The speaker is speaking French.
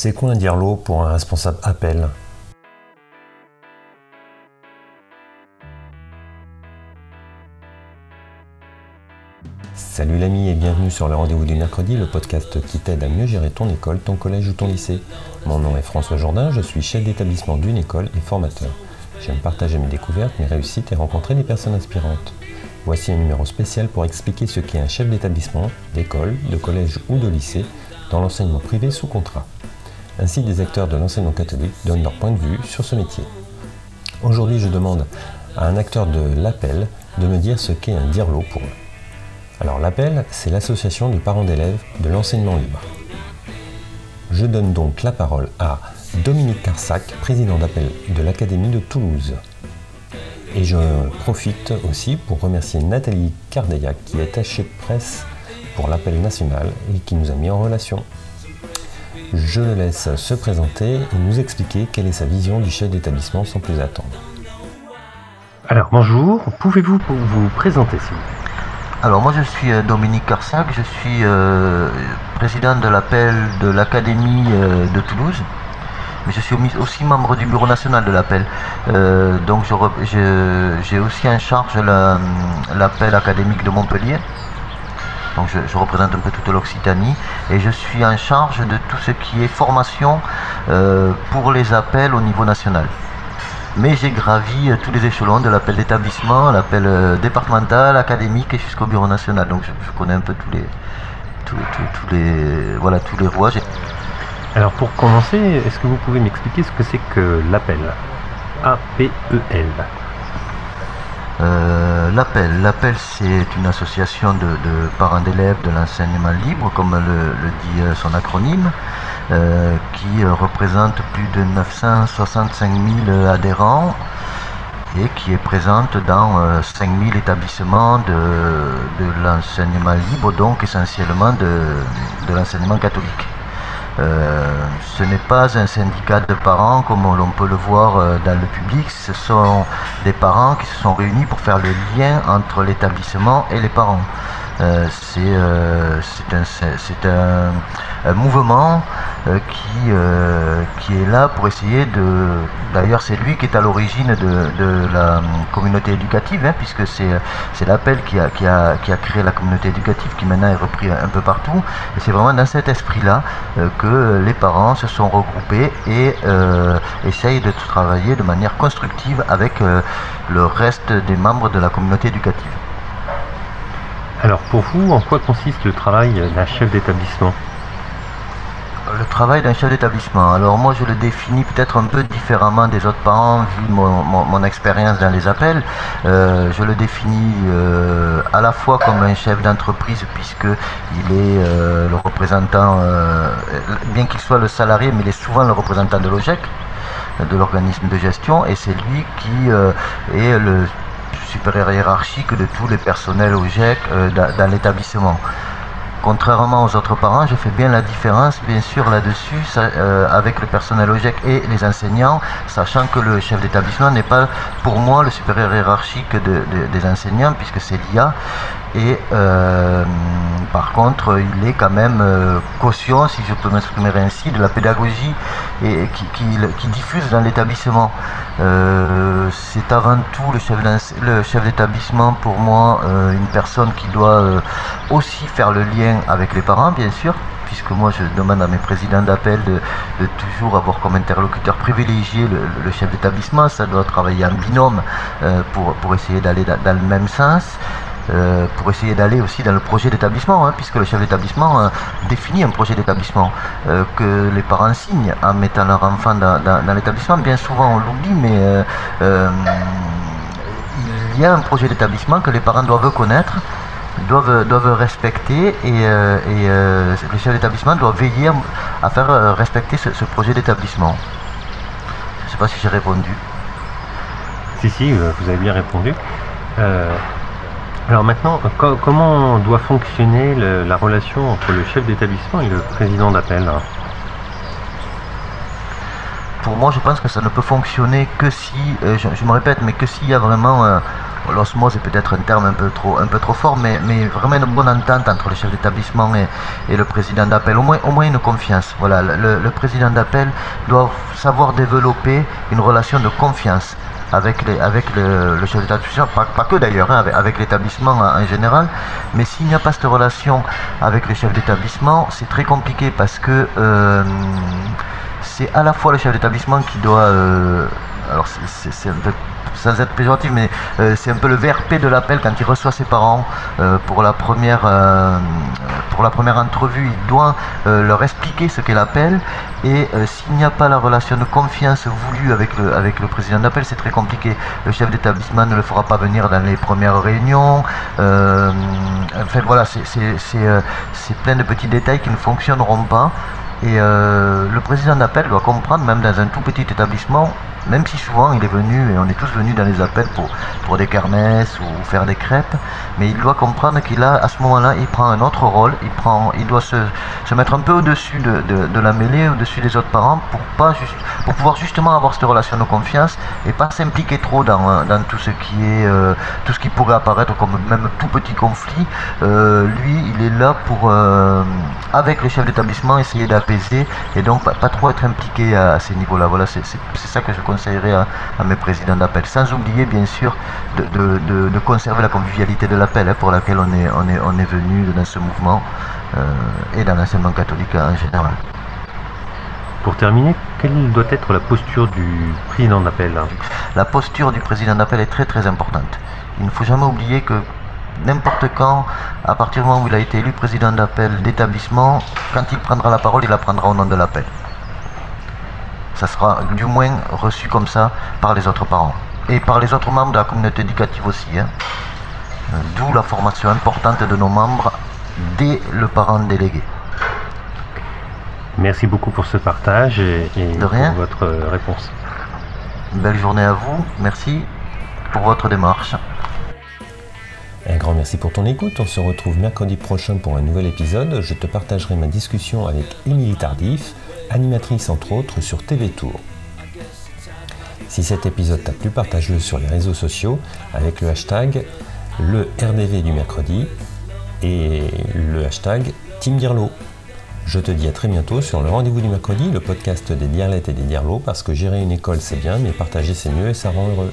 C'est quoi un dirlo pour un responsable appel? Salut l'ami et bienvenue sur le rendez-vous du mercredi, le podcast qui t'aide à mieux gérer ton école, ton collège ou ton lycée. Mon nom est François Jourdain, je suis chef d'établissement d'une école et formateur. J'aime partager mes découvertes, mes réussites et rencontrer des personnes inspirantes. Voici un numéro spécial pour expliquer ce qu'est un chef d'établissement, d'école, de collège ou de lycée dans l'enseignement privé sous contrat. Ainsi, des acteurs de l'enseignement catholique donnent leur point de vue sur ce métier. Aujourd'hui, je demande à un acteur de l'appel de me dire ce qu'est un DIRLO pour eux. Alors l'appel, c'est l'association de parents d'élèves de l'enseignement libre. Je donne donc la parole à Dominique Carsac, président d'appel de l'Académie de Toulouse. Et je profite aussi pour remercier Nathalie Cardeillac, qui est attachée de presse pour l'appel national et qui nous a mis en relation. Je le laisse se présenter et nous expliquer quelle est sa vision du chef d'établissement sans plus attendre. Alors bonjour, pouvez-vous vous présenter s'il vous plaît? Alors moi je suis euh, Dominique Carsac, je suis euh, président de l'appel de l'Académie euh, de Toulouse, mais je suis aussi membre du bureau national de l'appel. donc j'ai aussi en charge l'appel académique de Montpellier. Donc je, représente un peu toute l'Occitanie et je suis en charge de tout ce qui est formation pour les appels au niveau national mais j'ai gravi euh, tous les échelons de l'appel d'établissement, l'appel euh, départemental, académique et jusqu'au bureau national. Donc je, connais un peu tous les, tous, les, voilà, tous les rouages. Alors pour commencer, est-ce que vous pouvez m'expliquer ce que c'est que l'appel A-P-E-L euh, l'appel c'est une association de, parents d'élèves de l'enseignement libre, comme le, dit son acronyme. Euh, qui euh, représente plus de 965 000 adhérents et qui est présente dans 5 euh, 000 établissements de, l'enseignement libre, donc essentiellement de, l'enseignement catholique. Ce n'est pas un syndicat de parents comme l'on peut le voir dans le public, ce sont des parents qui se sont réunis pour faire le lien entre l'établissement et les parents. c'est un, mouvement euh, qui, euh, qui est là pour essayer de... D'ailleurs c'est lui qui est à l'origine de, la communauté éducative, hein, puisque c'est l'appel qui a, qui, a, qui a créé la communauté éducative, qui maintenant est repris un peu partout. Et c'est vraiment dans cet esprit-là euh, que les parents se sont regroupés et essayent de travailler de manière constructive avec le reste des membres de la communauté éducative. Alors pour vous, en quoi consiste le travail d'un chef d'établissement? Le travail d'un chef d'établissement. Alors moi je le définis peut-être un peu différemment des autres parents vu mon, expérience dans les appels. Euh, je le définis euh, à la fois comme un chef d'entreprise puisque il est euh, le représentant, bien qu'il soit le salarié, mais il est souvent le représentant de l'OGEC, de l'organisme de gestion, et c'est lui qui est le supérieur hiérarchique de tous les personnels OGEC dans l'établissement. Contrairement aux autres parents, je fais bien la différence, bien sûr, là-dessus, euh, avec le personnel OGEC et les enseignants, sachant que le chef d'établissement n'est pas, pour moi, le supérieur hiérarchique des enseignants, puisque c'est l'IA. Et euh, par contre, il est quand même euh, caution, si je peux m'exprimer ainsi, de la pédagogie et, qui, diffuse dans l'établissement. Euh, c'est avant tout le chef, d'établissement, pour moi, une personne qui doit aussi faire le lien avec les parents, bien sûr, puisque moi je demande à mes présidents d'appel de, toujours avoir comme interlocuteur privilégié le, chef d'établissement, ça doit travailler en binôme pour essayer d'aller dans, le même sens. Euh, pour essayer d'aller aussi dans le projet d'établissement, hein, puisque le chef d'établissement euh, définit un projet d'établissement euh, que les parents signent en mettant leur enfant dans, l'établissement. Bien souvent on l'oublie, mais il y a un projet d'établissement que les parents doivent connaître doivent, doivent respecter et, le chef d'établissement doit veiller à faire respecter ce, projet d'établissement. Je ne sais pas si j'ai répondu. Si, si, vous avez bien répondu. Alors maintenant, comment doit fonctionner la relation entre le chef d'établissement et le président d'appel Pour moi, je pense que ça ne peut fonctionner que si, euh, je, me répète, mais que s'il y a vraiment l'osmose est peut-être un terme un peu trop, un peu trop fort, mais, mais vraiment une bonne entente entre le chef d'établissement et, et, le président d'appel, au moins, au moins une confiance. Voilà, le, le président d'appel doit savoir développer une relation de confiance avec, les, avec le, chef d'établissement, pas, pas, que d'ailleurs, hein, avec, l'établissement en, en, général, mais s'il n'y a pas cette relation avec le chef d'établissement, c'est très compliqué parce que euh, c'est à la fois le chef d'établissement qui doit... Euh, alors c'est un peu sans être péjoratif, mais euh, c'est un peu le VRP de l'appel quand il reçoit ses parents euh, pour la première entrevue. Il doit leur expliquer ce qu'est l'appel et s'il n'y a pas la relation de confiance voulue avec le avec le président d'appel, c'est très compliqué. Le chef d'établissement ne le fera pas venir dans les premières réunions. enfin voilà, c'est plein de petits détails qui ne fonctionneront pas. Et le président d'appel doit comprendre, même dans un tout petit établissement, même si souvent il est venu, et on est tous venus dans les appels pour, pour des kermesses ou faire des crêpes, mais il doit comprendre qu'il a, à ce moment-là, il prend un autre rôle, il, prend, il doit se, se mettre un peu au-dessus de, de, de, la mêlée, au-dessus des autres parents, pour, pas juste, pour pouvoir justement avoir cette relation de confiance et pas s'impliquer trop dans, dans tout ce qui est, euh, tout ce qui pourrait apparaître comme même tout petit conflit. Euh, lui, il est là pour, euh, avec les chefs d'établissement, essayer d'apaiser et donc pas, pas, trop être impliqué à, à ces niveaux-là. Voilà, c'est ça que je conseillerais à, à mes présidents d'appel. Sans oublier, bien sûr, de, de, de, de conserver la convivialité de l'appel hein, pour laquelle on est, on est, on est venu dans ce mouvement euh, et dans l'enseignement catholique en général. Pour terminer, quelle doit être la posture du président d'appel La posture du président d'appel est très très importante. Il ne faut jamais oublier que n'importe quand, à partir du moment où il a été élu président d'appel d'établissement, quand il prendra la parole, il la prendra au nom de l'appel. Ça sera du moins reçu comme ça par les autres parents et par les autres membres de la communauté éducative aussi. Hein. D'où la formation importante de nos membres dès le parent délégué. Merci beaucoup pour ce partage et, et pour votre réponse. Belle journée à vous, merci pour votre démarche. Merci pour ton écoute. On se retrouve mercredi prochain pour un nouvel épisode. Je te partagerai ma discussion avec Émilie Tardif, animatrice entre autres sur TV Tour. Si cet épisode t'a plu, partage-le sur les réseaux sociaux avec le hashtag le RDV du mercredi et le hashtag Team Dirlo. Je te dis à très bientôt sur le rendez-vous du mercredi, le podcast des Dirlettes et des Dirlots, parce que gérer une école c'est bien, mais partager c'est mieux et ça rend heureux.